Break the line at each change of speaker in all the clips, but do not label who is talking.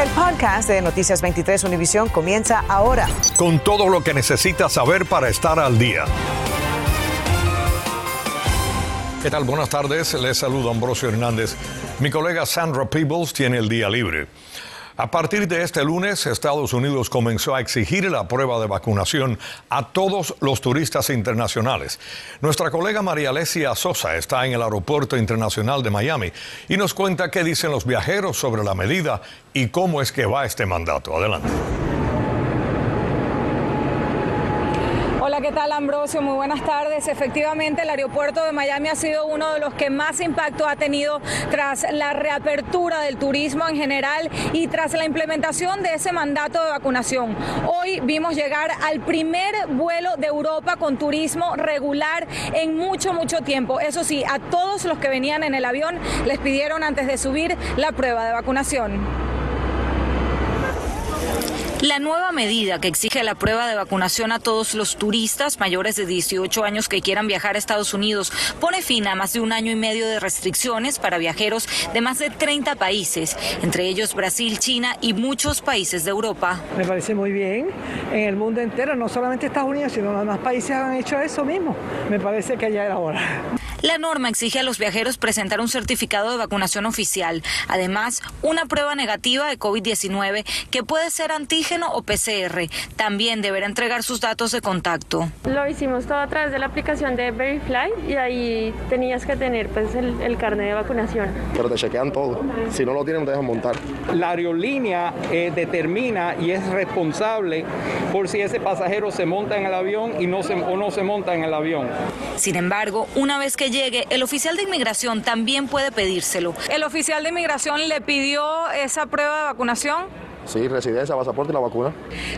El podcast de Noticias 23 Univisión comienza ahora.
Con todo lo que necesitas saber para estar al día. ¿Qué tal? Buenas tardes. Les saludo Ambrosio Hernández. Mi colega Sandra Peebles tiene el día libre. A partir de este lunes, Estados Unidos comenzó a exigir la prueba de vacunación a todos los turistas internacionales. Nuestra colega María Alesia Sosa está en el Aeropuerto Internacional de Miami y nos cuenta qué dicen los viajeros sobre la medida y cómo es que va este mandato. Adelante.
¿Qué tal Ambrosio? Muy buenas tardes. Efectivamente, el aeropuerto de Miami ha sido uno de los que más impacto ha tenido tras la reapertura del turismo en general y tras la implementación de ese mandato de vacunación. Hoy vimos llegar al primer vuelo de Europa con turismo regular en mucho, mucho tiempo. Eso sí, a todos los que venían en el avión les pidieron antes de subir la prueba de vacunación.
La nueva medida que exige la prueba de vacunación a todos los turistas mayores de 18 años que quieran viajar a Estados Unidos pone fin a más de un año y medio de restricciones para viajeros de más de 30 países, entre ellos Brasil, China y muchos países de Europa.
Me parece muy bien. En el mundo entero, no solamente Estados Unidos, sino los demás países han hecho eso mismo. Me parece que ya era hora.
La norma exige a los viajeros presentar un certificado de vacunación oficial, además una prueba negativa de COVID-19 que puede ser antígeno o PCR. También deberá entregar sus datos de contacto.
Lo hicimos todo a través de la aplicación de Verifly y ahí tenías que tener pues el, carnet de vacunación.
Pero te chequean todo. Si no lo tienen, te dejan montar.
La aerolínea eh, determina y es responsable por si ese pasajero se monta en el avión y no se, o no se monta en el avión.
Sin embargo, una vez que llegue, el oficial de inmigración también puede pedírselo.
¿El oficial de inmigración le pidió esa prueba de vacunación?
Sí, residencia, pasaporte y la vacuna.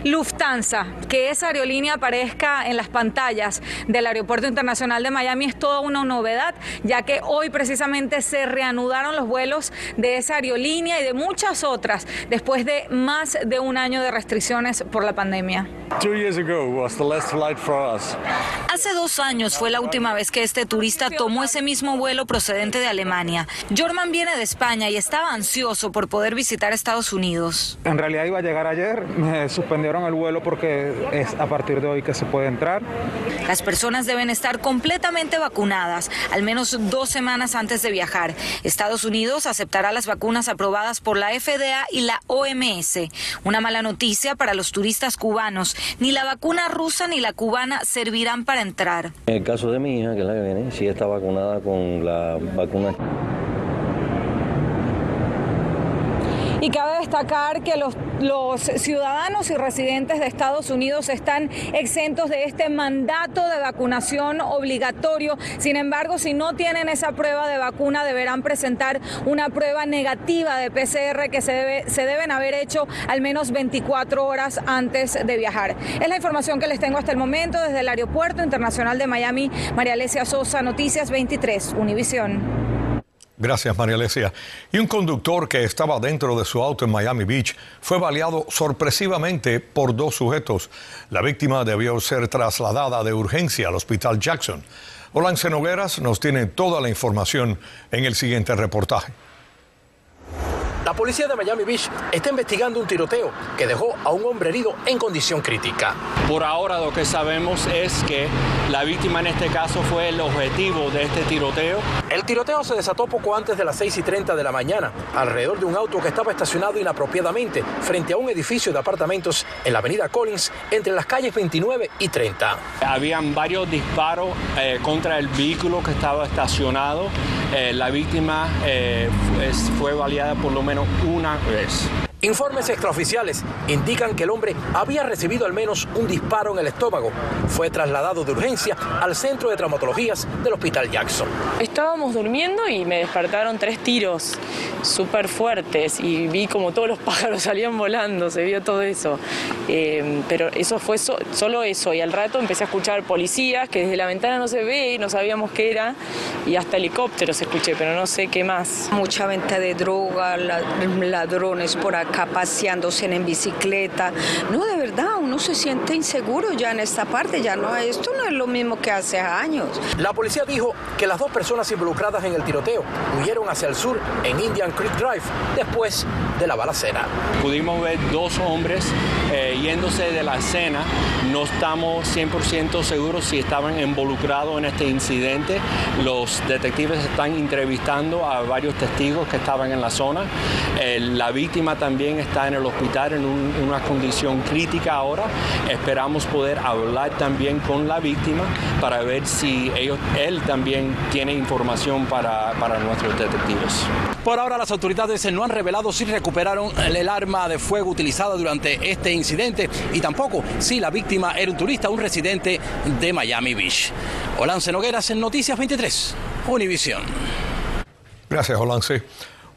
Lufthansa, que esa aerolínea aparezca en las pantallas del Aeropuerto Internacional de Miami es toda una novedad, ya que hoy precisamente se reanudaron los vuelos de esa aerolínea y de muchas otras después de más de un año de restricciones por la pandemia.
Hace dos años fue la última vez que este turista tomó ese mismo vuelo procedente de Alemania. Jorman viene de España y estaba ansioso por poder visitar Estados Unidos.
En realidad iba a llegar ayer, me suspendieron el vuelo porque es a partir de hoy que se puede entrar.
Las personas deben estar completamente vacunadas, al menos dos semanas antes de viajar. Estados Unidos aceptará las vacunas aprobadas por la FDA y la OMS. Una mala noticia para los turistas cubanos. Ni la vacuna rusa ni la cubana servirán para entrar.
En el caso de mi hija, que es la que viene, sí está vacunada con la vacuna.
Y cabe destacar que los, ciudadanos y residentes de Estados Unidos están exentos de este mandato de vacunación obligatorio. Sin embargo, si no tienen esa prueba de vacuna, deberán presentar una prueba negativa de PCR que se, debe, se deben haber hecho al menos 24 horas antes de viajar. Es la información que les tengo hasta el momento desde el Aeropuerto Internacional de Miami. María Alesia Sosa, Noticias 23, Univisión.
Gracias, María Alesia. Y un conductor que estaba dentro de su auto en Miami Beach fue baleado sorpresivamente por dos sujetos. La víctima debió ser trasladada de urgencia al Hospital Jackson. Olance Nogueras nos tiene toda la información en el siguiente reportaje.
La policía de Miami Beach está investigando un tiroteo que dejó a un hombre herido en condición crítica.
Por ahora lo que sabemos es que la víctima en este caso fue el objetivo de este tiroteo.
El tiroteo se desató poco antes de las 6 y 30 de la mañana, alrededor de un auto que estaba estacionado inapropiadamente frente a un edificio de apartamentos en la avenida Collins entre las calles 29 y 30.
Habían varios disparos eh, contra el vehículo que estaba estacionado. Eh, la víctima eh, fue baleada por lo menos una vez.
Informes extraoficiales indican que el hombre había recibido al menos un disparo en el estómago. Fue trasladado de urgencia al centro de traumatologías del Hospital Jackson.
Estábamos durmiendo y me despertaron tres tiros súper fuertes y vi como todos los pájaros salían volando, se vio todo eso. Eh, pero eso fue solo eso y al rato empecé a escuchar policías que desde la ventana no se ve, no sabíamos qué era y hasta helicópteros escuché, pero no sé qué más.
Mucha venta de droga, ladrones por acá paseándose en bicicleta. No, de verdad, uno se siente inseguro ya en esta parte, ya no, esto no es lo mismo que hace años.
La policía dijo que las dos personas involucradas en el tiroteo huyeron hacia el sur en Indian Creek Drive después de la balacera.
Pudimos ver dos hombres eh, yéndose de la escena. No estamos 100% seguros si estaban involucrados en este incidente. Los detectives están entrevistando a varios testigos que estaban en la zona. Eh, la víctima también está en el hospital en una condición crítica ahora. Esperamos poder hablar también con la víctima para ver si ellos, él también tiene información para, para nuestros detectives.
Por ahora las autoridades no han revelado si recuperaron el arma de fuego utilizada durante este incidente y tampoco si la víctima era un turista, un residente de Miami Beach. Olance Nogueras en Noticias 23, Univisión.
Gracias, Olance.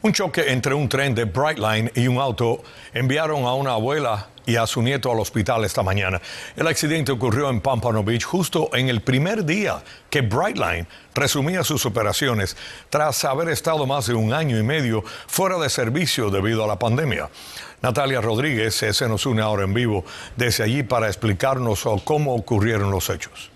Un choque entre un tren de Brightline y un auto enviaron a una abuela y a su nieto al hospital esta mañana. El accidente ocurrió en Pampano Beach justo en el primer día que Brightline resumía sus operaciones tras haber estado más de un año y medio fuera de servicio debido a la pandemia. Natalia Rodríguez se nos une ahora en vivo desde allí para explicarnos cómo ocurrieron los hechos.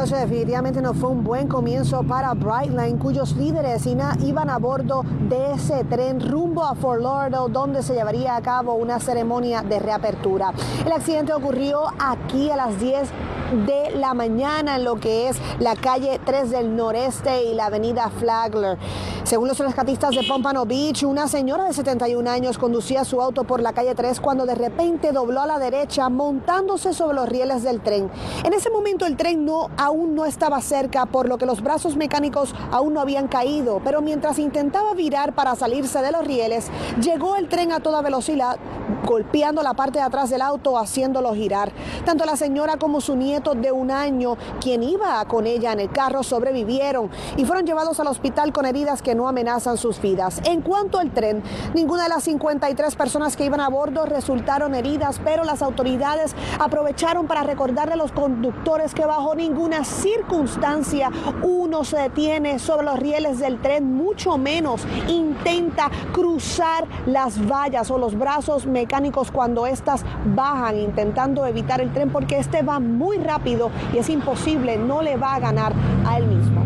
Ambrosio, definitivamente no fue un buen comienzo para Brightline, cuyos líderes iban a bordo de ese tren rumbo a Fort Lauderdale, donde se llevaría a cabo una ceremonia de reapertura. El accidente ocurrió aquí a las 10 de la mañana en lo que es la calle 3 del noreste y la avenida Flagler. Según los rescatistas de Pompano Beach, una señora de 71 años conducía su auto por la calle 3 cuando de repente dobló a la derecha montándose sobre los rieles del tren. En ese momento el tren no, aún no estaba cerca, por lo que los brazos mecánicos aún no habían caído, pero mientras intentaba virar para salirse de los rieles, llegó el tren a toda velocidad, golpeando la parte de atrás del auto, haciéndolo girar. Tanto la señora como su nieto de un año, quien iba con ella en el carro, sobrevivieron y fueron llevados al hospital con heridas que no amenazan sus vidas. En cuanto al tren, ninguna de las 53 personas que iban a bordo resultaron heridas, pero las autoridades aprovecharon para recordarle a los conductores que bajo ninguna circunstancia uno se detiene sobre los rieles del tren, mucho menos intenta cruzar las vallas o los brazos mecánicos cuando éstas bajan, intentando evitar el tren porque este va muy rápido rápido y es imposible, no le va a ganar a él mismo.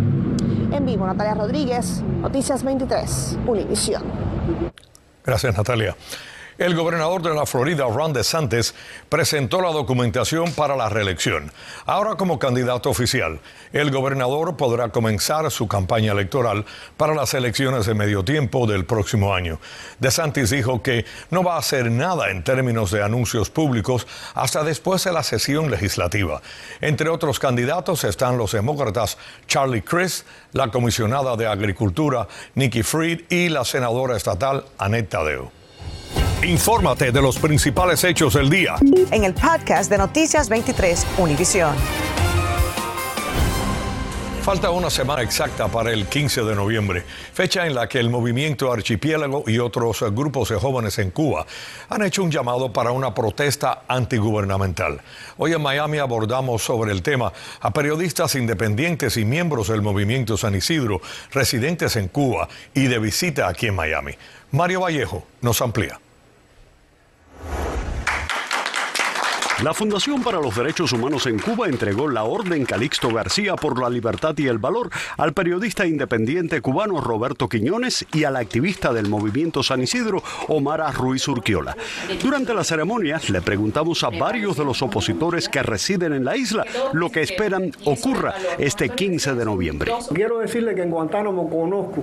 En vivo, Natalia Rodríguez, Noticias 23, Univisión.
Gracias, Natalia. El gobernador de la Florida, Ron DeSantis, presentó la documentación para la reelección. Ahora como candidato oficial, el gobernador podrá comenzar su campaña electoral para las elecciones de medio tiempo del próximo año. DeSantis dijo que no va a hacer nada en términos de anuncios públicos hasta después de la sesión legislativa. Entre otros candidatos están los demócratas Charlie Crist, la comisionada de Agricultura Nikki Fried y la senadora estatal Annette Tadeo. Infórmate de los principales hechos del día.
En el podcast de Noticias 23, Univisión.
Falta una semana exacta para el 15 de noviembre, fecha en la que el movimiento Archipiélago y otros grupos de jóvenes en Cuba han hecho un llamado para una protesta antigubernamental. Hoy en Miami abordamos sobre el tema a periodistas independientes y miembros del movimiento San Isidro, residentes en Cuba y de visita aquí en Miami. Mario Vallejo nos amplía.
La Fundación para los Derechos Humanos en Cuba entregó la Orden Calixto García por la Libertad y el Valor al periodista independiente cubano Roberto Quiñones y al activista del movimiento San Isidro, Omar Ruiz Urquiola. Durante la ceremonia le preguntamos a varios de los opositores que residen en la isla lo que esperan ocurra este 15 de noviembre.
Quiero decirle que en Guantánamo conozco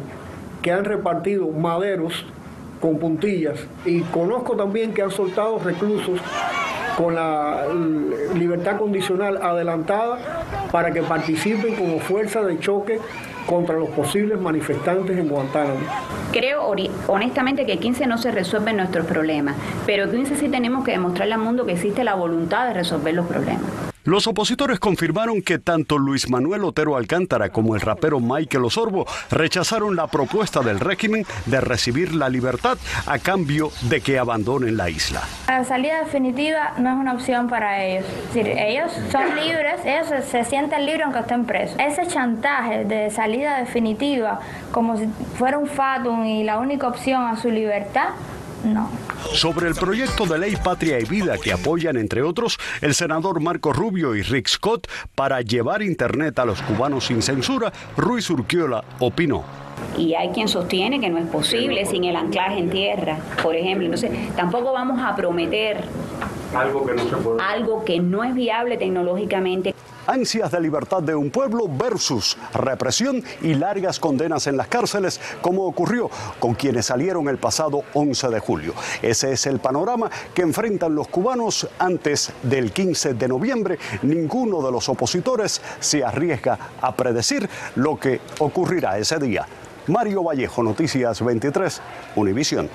que han repartido maderos con puntillas y conozco también que han soltado reclusos con la libertad condicional adelantada para que participen como fuerza de choque contra los posibles manifestantes en Guantánamo.
Creo honestamente que 15 no se resuelven nuestros problemas, pero 15 sí tenemos que demostrarle al mundo que existe la voluntad de resolver los problemas.
Los opositores confirmaron que tanto Luis Manuel Otero Alcántara como el rapero Michael Osorbo rechazaron la propuesta del régimen de recibir la libertad a cambio de que abandonen la isla.
La salida definitiva no es una opción para ellos. Es decir, ellos son libres, ellos se, sienten libres aunque estén presos. Ese chantaje de salida definitiva, como si fuera un fatum y la única opción a su libertad, no.
Sobre el proyecto de ley Patria y Vida que apoyan, entre otros, el senador Marco Rubio y Rick Scott para llevar Internet a los cubanos sin censura, Ruiz Urquiola opinó.
Y hay quien sostiene que no es posible sin el anclaje en tierra, por ejemplo. Entonces, tampoco vamos a prometer
algo que no se puede.
Algo que no es viable tecnológicamente.
Ansias de libertad de un pueblo versus represión y largas condenas en las cárceles, como ocurrió con quienes salieron el pasado 11 de julio. Ese es el panorama que enfrentan los cubanos antes del 15 de noviembre. Ninguno de los opositores se arriesga a predecir lo que ocurrirá ese día. Mario Vallejo, Noticias 23, Univisión.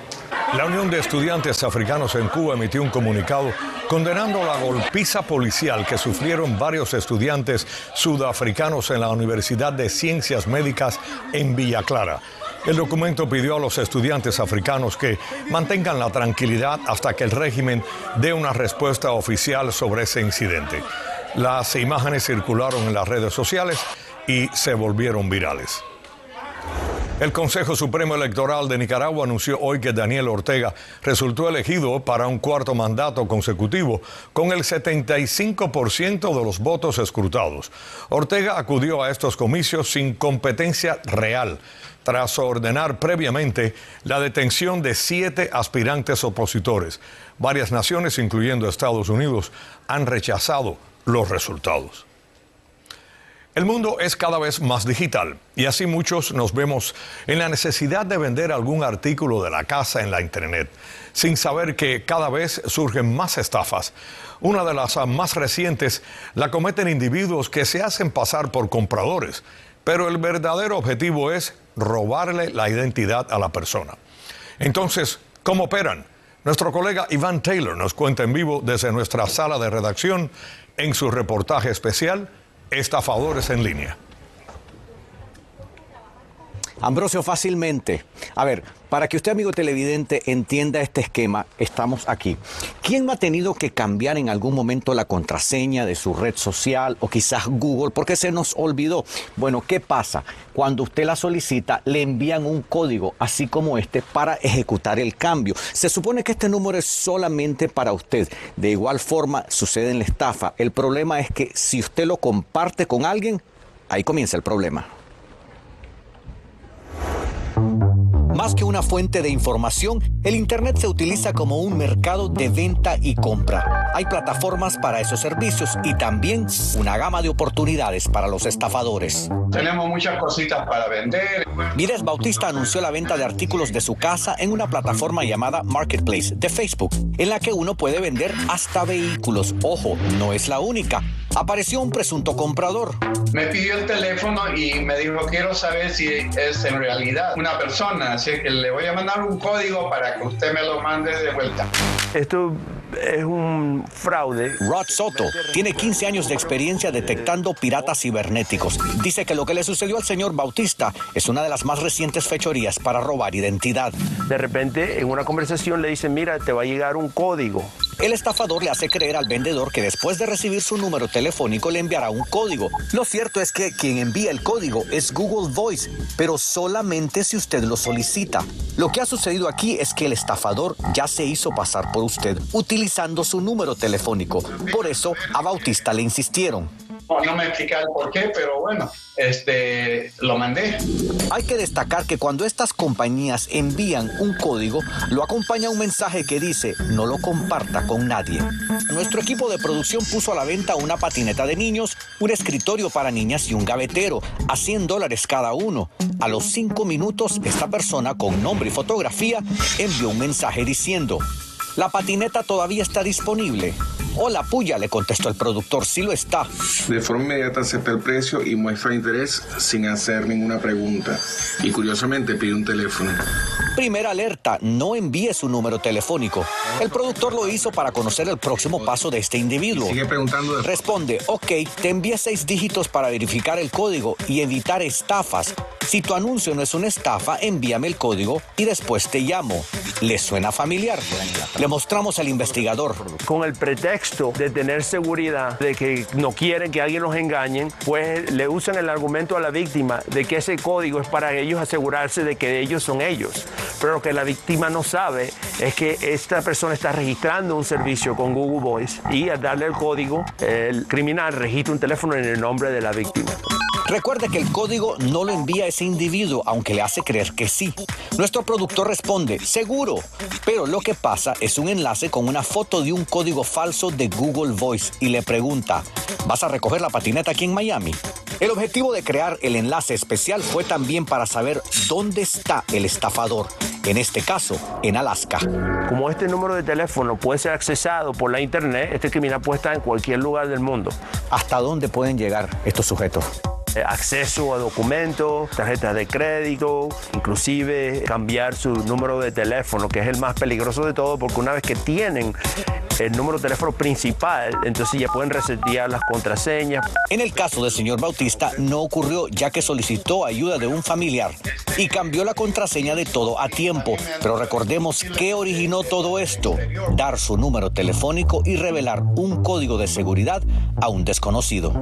La Unión de Estudiantes Africanos en Cuba emitió un comunicado condenando la golpiza policial que sufrieron varios estudiantes sudafricanos en la Universidad de Ciencias Médicas en Villa Clara. El documento pidió a los estudiantes africanos que mantengan la tranquilidad hasta que el régimen dé una respuesta oficial sobre ese incidente. Las imágenes circularon en las redes sociales y se volvieron virales. El Consejo Supremo Electoral de Nicaragua anunció hoy que Daniel Ortega resultó elegido para un cuarto mandato consecutivo con el 75% de los votos escrutados. Ortega acudió a estos comicios sin competencia real, tras ordenar previamente la detención de siete aspirantes opositores. Varias naciones, incluyendo Estados Unidos, han rechazado los resultados. El mundo es cada vez más digital y así muchos nos vemos en la necesidad de vender algún artículo de la casa en la Internet, sin saber que cada vez surgen más estafas. Una de las más recientes la cometen individuos que se hacen pasar por compradores, pero el verdadero objetivo es robarle la identidad a la persona. Entonces, ¿cómo operan? Nuestro colega Iván Taylor nos cuenta en vivo desde nuestra sala de redacción en su reportaje especial estafadores en línea.
Ambrosio, fácilmente. A ver, para que usted, amigo televidente, entienda este esquema, estamos aquí. ¿Quién ha tenido que cambiar en algún momento la contraseña de su red social o quizás Google porque se nos olvidó? Bueno, ¿qué pasa? Cuando usted la solicita, le envían un código, así como este, para ejecutar el cambio. Se supone que este número es solamente para usted. De igual forma, sucede en la estafa. El problema es que si usted lo comparte con alguien, ahí comienza el problema. Más que una fuente de información, el Internet se utiliza como un mercado de venta y compra. Hay plataformas para esos servicios y también una gama de oportunidades para los estafadores.
Tenemos muchas cositas para vender.
Mires Bautista anunció la venta de artículos de su casa en una plataforma llamada Marketplace de Facebook, en la que uno puede vender hasta vehículos. Ojo, no es la única. Apareció un presunto comprador.
Me pidió el teléfono y me dijo, quiero saber si es en realidad una persona, así que le voy a mandar un código para que usted me lo mande de vuelta.
Esto es un fraude.
Rod Soto tiene 15 años de experiencia detectando piratas cibernéticos. Dice que lo que le sucedió al señor Bautista es una de las más recientes fechorías para robar identidad.
De repente, en una conversación le dicen, mira, te va a llegar un código.
El estafador le hace creer al vendedor que después de recibir su número telefónico le enviará un código. Lo cierto es que quien envía el código es Google Voice, pero solamente si usted lo solicita. Lo que ha sucedido aquí es que el estafador ya se hizo pasar por usted utilizando su número telefónico. Por eso a Bautista le insistieron.
No, me explica el por qué, pero bueno, este, lo mandé.
Hay que destacar que cuando estas compañías envían un código, lo acompaña un mensaje que dice no lo comparta con nadie. Nuestro equipo de producción puso a la venta una patineta de niños, un escritorio para niñas y un gavetero, a 100 dólares cada uno. A los cinco minutos, esta persona con nombre y fotografía envió un mensaje diciendo, la patineta todavía está disponible. Hola, puya, le contestó el productor, sí lo está.
De forma inmediata acepta el precio y muestra interés sin hacer ninguna pregunta. Y curiosamente pide un teléfono.
Primera alerta, no envíe su número telefónico. El productor lo hizo para conocer el próximo paso de este individuo.
Sigue preguntando.
Responde, ok, te envié seis dígitos para verificar el código y evitar estafas. Si tu anuncio no es una estafa, envíame el código y después te llamo. ¿Le suena familiar? Le mostramos al investigador.
Con el pretexto de tener seguridad, de que no quieren que alguien los engañen, pues le usan el argumento a la víctima de que ese código es para ellos asegurarse de que ellos son ellos. Pero lo que la víctima no sabe es que esta persona está registrando un servicio con Google Voice y al darle el código, el criminal registra un teléfono en el nombre de la víctima.
Recuerde que el código no lo envía ese individuo, aunque le hace creer que sí. Nuestro productor responde, seguro, pero lo que pasa es un enlace con una foto de un código falso de Google Voice y le pregunta, ¿vas a recoger la patineta aquí en Miami? El objetivo de crear el enlace especial fue también para saber dónde está el estafador, en este caso, en Alaska.
Como este número de teléfono puede ser accesado por la internet, este criminal puede estar en cualquier lugar del mundo.
¿Hasta dónde pueden llegar estos sujetos?
Eh, acceso a documentos, tarjetas de crédito, inclusive cambiar su número de teléfono, que es el más peligroso de todo, porque una vez que tienen el número de teléfono principal, entonces ya pueden resetear las contraseñas.
En el caso del señor Bautista no ocurrió ya que solicitó ayuda de un familiar y cambió la contraseña de todo a tiempo. Pero recordemos qué originó todo esto, dar su número telefónico y revelar un código de seguridad a un desconocido.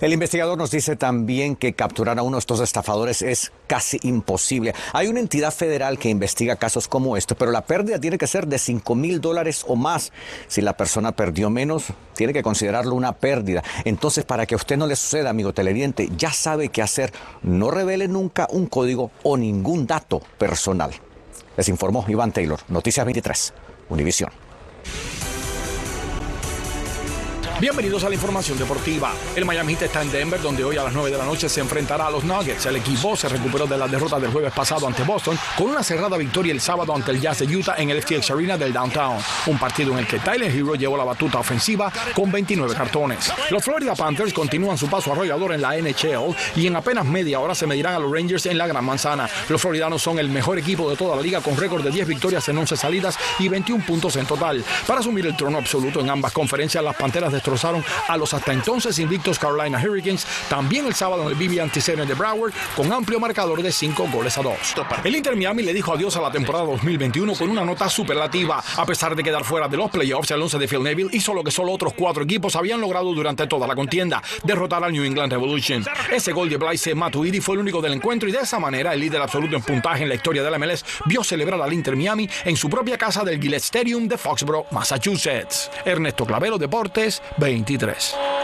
El investigador nos dice también que capturar a uno de estos estafadores es casi imposible. Hay una entidad federal que investiga casos como esto, pero la pérdida tiene que ser de 5 mil dólares o más. Si la persona perdió menos, tiene que considerarlo una pérdida. Entonces, para que a usted no le suceda, amigo televidente, ya sabe qué hacer. No revele nunca un código o ningún dato personal. Les informó Iván Taylor, Noticias 23, Univisión.
Bienvenidos a la información deportiva. El Miami Heat está en Denver, donde hoy a las 9 de la noche se enfrentará a los Nuggets. El equipo se recuperó de la derrota del jueves pasado ante Boston con una cerrada victoria el sábado ante el Jazz de Utah en el FTX Arena del Downtown. Un partido en el que Tyler Hero llevó la batuta ofensiva con 29 cartones. Los Florida Panthers continúan su paso arrollador en la NHL y en apenas media hora se medirán a los Rangers en la Gran Manzana. Los floridanos son el mejor equipo de toda la liga con récord de 10 victorias en 11 salidas y 21 puntos en total. Para asumir el trono absoluto en ambas conferencias, las Panteras de destrozaron a los hasta entonces invictos Carolina Hurricanes, también el sábado en el BB Center de Broward, con amplio marcador de 5 goles a 2. El Inter Miami le dijo adiós a la temporada 2021 con una nota superlativa. A pesar de quedar fuera de los playoffs, el 11 de Phil Neville hizo lo que solo otros cuatro equipos habían logrado durante toda la contienda, derrotar al New England Revolution. Ese gol de Blaise Matuidi fue el único del encuentro y de esa manera el líder absoluto en puntaje en la historia de la MLS vio celebrar al Inter Miami en su propia casa del Gillette Stadium de Foxborough, Massachusetts. Ernesto Clavero, Deportes 23.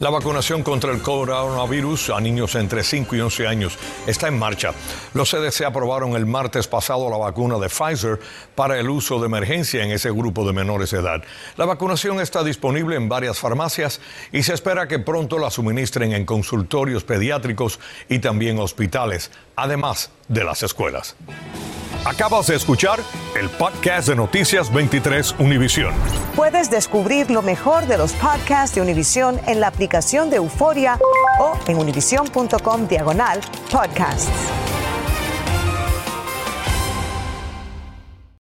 La vacunación contra el coronavirus a niños entre 5 y 11 años está en marcha. Los CDC aprobaron el martes pasado la vacuna de Pfizer para el uso de emergencia en ese grupo de menores de edad. La vacunación está disponible en varias farmacias y se espera que pronto la suministren en consultorios pediátricos y también hospitales, además de las escuelas. Acabas de escuchar el podcast de Noticias 23 Univisión.
Puedes descubrir lo mejor de los podcasts de Univisión en la de Euforia o en univision.com diagonal podcasts.